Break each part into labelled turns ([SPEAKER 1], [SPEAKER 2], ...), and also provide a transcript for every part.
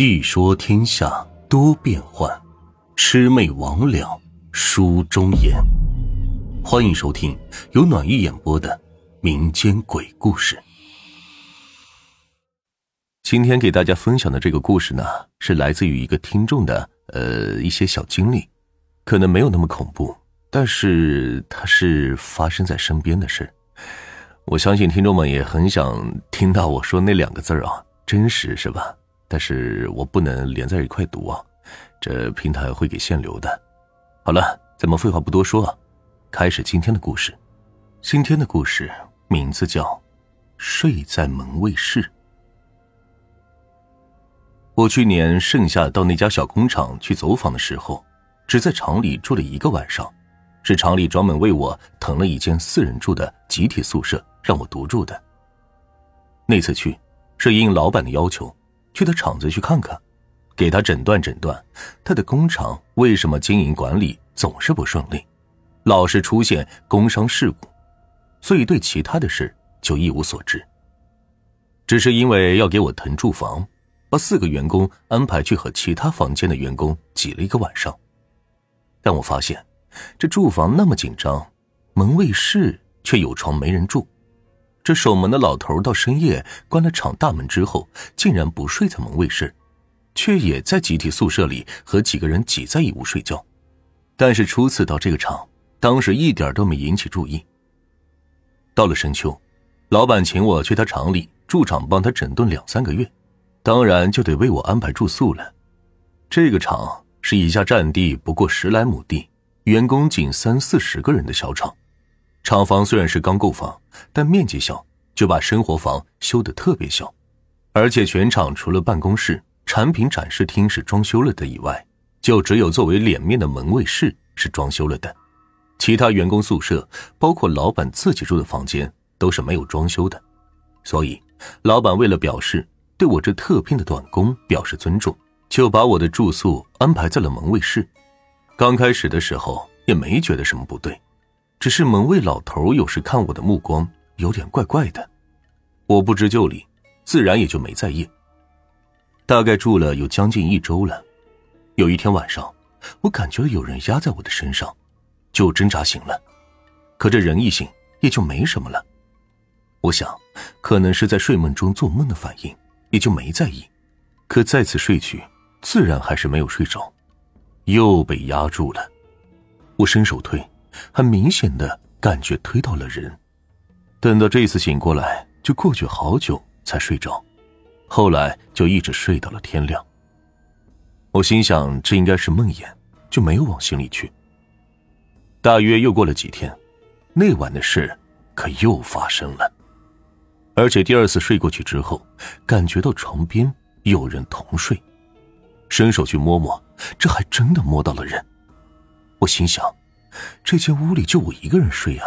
[SPEAKER 1] 细说天下多变幻，魑魅魍魉书中言。欢迎收听由暖玉演播的民间鬼故事。今天给大家分享的这个故事呢，是来自于一个听众的呃一些小经历，可能没有那么恐怖，但是它是发生在身边的事。我相信听众们也很想听到我说那两个字啊，真实是吧？但是我不能连在一块读啊，这平台会给限流的。好了，咱们废话不多说，开始今天的故事。今天的故事名字叫《睡在门卫室》。我去年盛夏到那家小工厂去走访的时候，只在厂里住了一个晚上，是厂里专门为我腾了一间四人住的集体宿舍让我独住的。那次去，是应老板的要求。去他厂子去看看，给他诊断诊断，他的工厂为什么经营管理总是不顺利，老是出现工伤事故，所以对其他的事就一无所知。只是因为要给我腾住房，把四个员工安排去和其他房间的员工挤了一个晚上。但我发现，这住房那么紧张，门卫室却有床没人住。这守门的老头到深夜关了厂大门之后，竟然不睡在门卫室，却也在集体宿舍里和几个人挤在一屋睡觉。但是初次到这个厂，当时一点都没引起注意。到了深秋，老板请我去他厂里驻厂帮他整顿两三个月，当然就得为我安排住宿了。这个厂是一家占地不过十来亩地、员工仅三四十个人的小厂。厂房虽然是刚购房，但面积小，就把生活房修得特别小，而且全厂除了办公室、产品展示厅是装修了的以外，就只有作为脸面的门卫室是装修了的，其他员工宿舍，包括老板自己住的房间都是没有装修的。所以，老板为了表示对我这特聘的短工表示尊重，就把我的住宿安排在了门卫室。刚开始的时候也没觉得什么不对。只是门卫老头有时看我的目光有点怪怪的，我不知就里，自然也就没在意。大概住了有将近一周了，有一天晚上，我感觉有人压在我的身上，就挣扎醒了，可这人一醒也就没什么了。我想，可能是在睡梦中做梦的反应，也就没在意。可再次睡去，自然还是没有睡着，又被压住了。我伸手推。很明显的感觉推到了人，等到这次醒过来，就过去好久才睡着，后来就一直睡到了天亮。我心想这应该是梦魇，就没有往心里去。大约又过了几天，那晚的事可又发生了，而且第二次睡过去之后，感觉到床边有人同睡，伸手去摸摸，这还真的摸到了人。我心想。这间屋里就我一个人睡啊？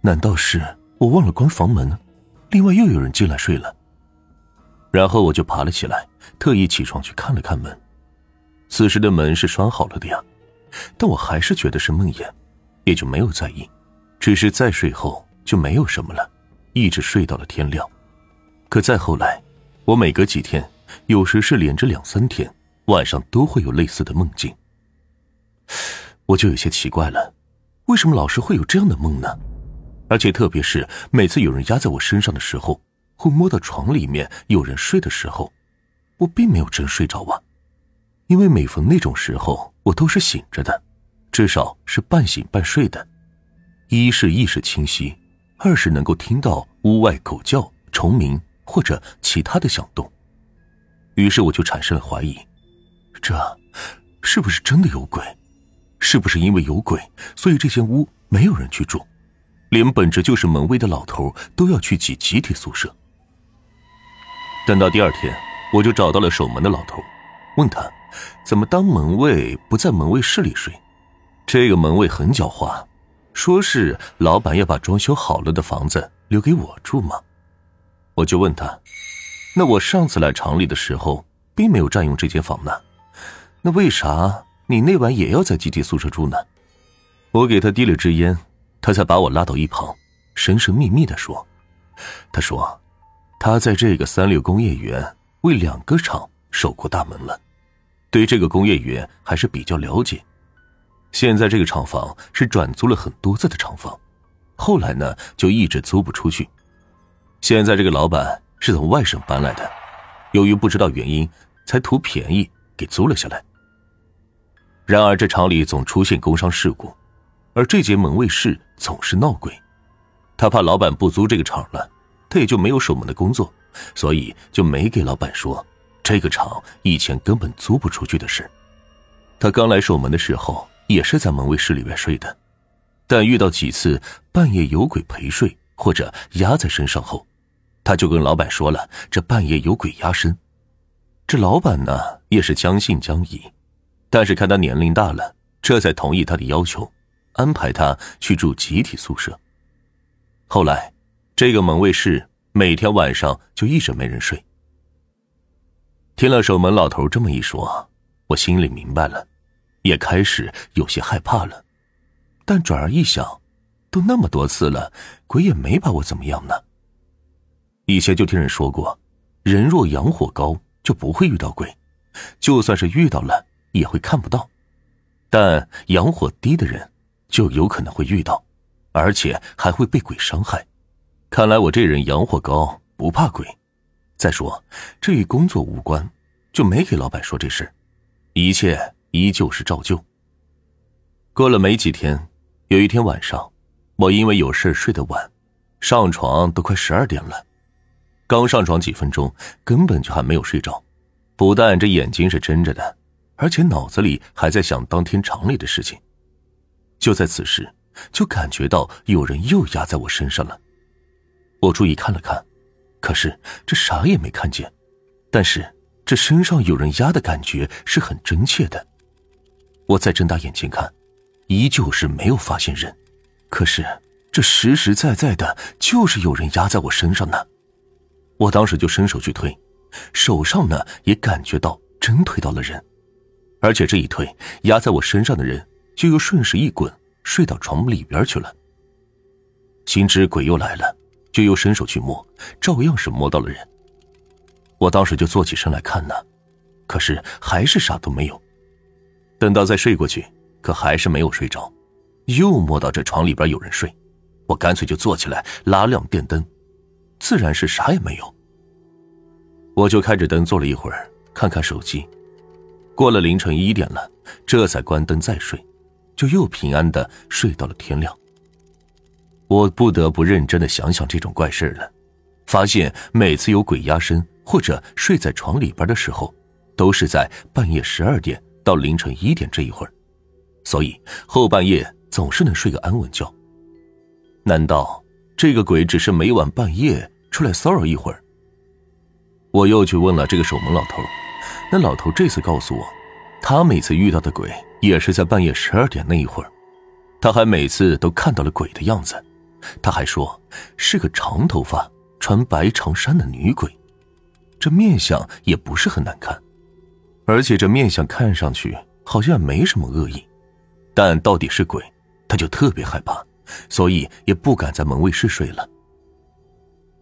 [SPEAKER 1] 难道是我忘了关房门？另外又有人进来睡了？然后我就爬了起来，特意起床去看了看门。此时的门是拴好了的呀，但我还是觉得是梦魇，也就没有在意。只是再睡后就没有什么了，一直睡到了天亮。可再后来，我每隔几天，有时是连着两三天，晚上都会有类似的梦境。我就有些奇怪了，为什么老是会有这样的梦呢？而且特别是每次有人压在我身上的时候，会摸到床里面有人睡的时候，我并没有真睡着啊。因为每逢那种时候，我都是醒着的，至少是半醒半睡的。一是意识清晰，二是能够听到屋外狗叫、虫鸣或者其他的响动。于是我就产生了怀疑：这是不是真的有鬼？是不是因为有鬼，所以这间屋没有人去住，连本着就是门卫的老头都要去挤集体宿舍？等到第二天，我就找到了守门的老头，问他怎么当门卫不在门卫室里睡。这个门卫很狡猾，说是老板要把装修好了的房子留给我住嘛。我就问他，那我上次来厂里的时候并没有占用这间房呢，那为啥？你那晚也要在集体宿舍住呢，我给他递了支烟，他才把我拉到一旁，神神秘秘的说：“他说，他在这个三六工业园为两个厂守过大门了，对这个工业园还是比较了解。现在这个厂房是转租了很多次的厂房，后来呢就一直租不出去。现在这个老板是从外省搬来的，由于不知道原因，才图便宜给租了下来。然而这厂里总出现工伤事故，而这间门卫室总是闹鬼。他怕老板不租这个厂了，他也就没有守门的工作。所以就没给老板说，这个厂以前根本租不出去的事。他刚来守门的时候，也是在门卫室里边睡的，但遇到几次半夜有鬼陪睡或者压在身上后，他就跟老板说了，这半夜有鬼压身。这老板呢也是将信将疑，但是看他年龄大了，这才同意他的要求，安排他去住集体宿舍。后来，这个门卫室。每天晚上就一直没人睡。听了守门老头这么一说，我心里明白了，也开始有些害怕了。但转而一想，都那么多次了，鬼也没把我怎么样呢。以前就听人说过，人若阳火高就不会遇到鬼，就算是遇到了也会看不到。但阳火低的人就有可能会遇到，而且还会被鬼伤害。看来我这人阳火高，不怕鬼。再说，这与工作无关，就没给老板说这事。一切依旧是照旧。过了没几天，有一天晚上，我因为有事睡得晚，上床都快十二点了。刚上床几分钟，根本就还没有睡着。不但这眼睛是睁着的，而且脑子里还在想当天厂里的事情。就在此时，就感觉到有人又压在我身上了。我注意看了看，可是这啥也没看见，但是这身上有人压的感觉是很真切的。我再睁大眼睛看，依旧是没有发现人，可是这实实在在的就是有人压在我身上呢。我当时就伸手去推，手上呢也感觉到真推到了人，而且这一推，压在我身上的人就又顺势一滚，睡到床里边去了。心知鬼又来了。就又伸手去摸，照样是摸到了人。我当时就坐起身来看呢，可是还是啥都没有。等到再睡过去，可还是没有睡着，又摸到这床里边有人睡，我干脆就坐起来拉亮电灯，自然是啥也没有。我就开着灯坐了一会儿，看看手机，过了凌晨一点了，这才关灯再睡，就又平安的睡到了天亮。我不得不认真的想想这种怪事了，发现每次有鬼压身或者睡在床里边的时候，都是在半夜十二点到凌晨一点这一会儿，所以后半夜总是能睡个安稳觉。难道这个鬼只是每晚半夜出来骚扰一会儿？我又去问了这个守门老头，那老头这次告诉我，他每次遇到的鬼也是在半夜十二点那一会儿，他还每次都看到了鬼的样子。他还说是个长头发、穿白长衫的女鬼，这面相也不是很难看，而且这面相看上去好像没什么恶意，但到底是鬼，他就特别害怕，所以也不敢在门卫室睡了。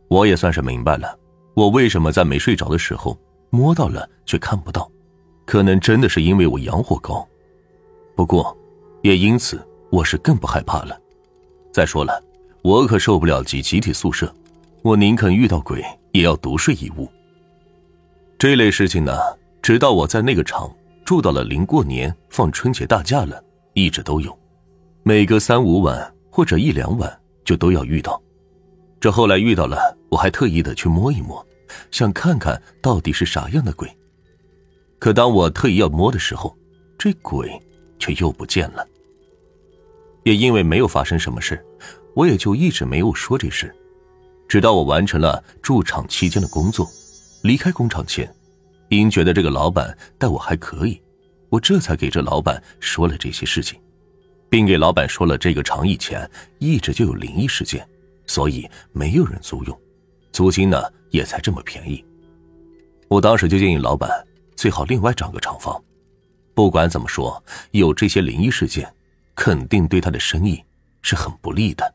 [SPEAKER 1] 我也算是明白了，我为什么在没睡着的时候摸到了却看不到，可能真的是因为我阳火高。不过，也因此我是更不害怕了。再说了。我可受不了集集体宿舍，我宁肯遇到鬼也要独睡一屋。这类事情呢，直到我在那个厂住到了临过年放春节大假了，一直都有，每隔三五晚或者一两晚就都要遇到。这后来遇到了，我还特意的去摸一摸，想看看到底是啥样的鬼。可当我特意要摸的时候，这鬼却又不见了。也因为没有发生什么事。我也就一直没有说这事，直到我完成了驻厂期间的工作，离开工厂前，因觉得这个老板待我还可以，我这才给这老板说了这些事情，并给老板说了这个厂以前一直就有灵异事件，所以没有人租用，租金呢也才这么便宜。我当时就建议老板最好另外找个厂房，不管怎么说，有这些灵异事件，肯定对他的生意是很不利的。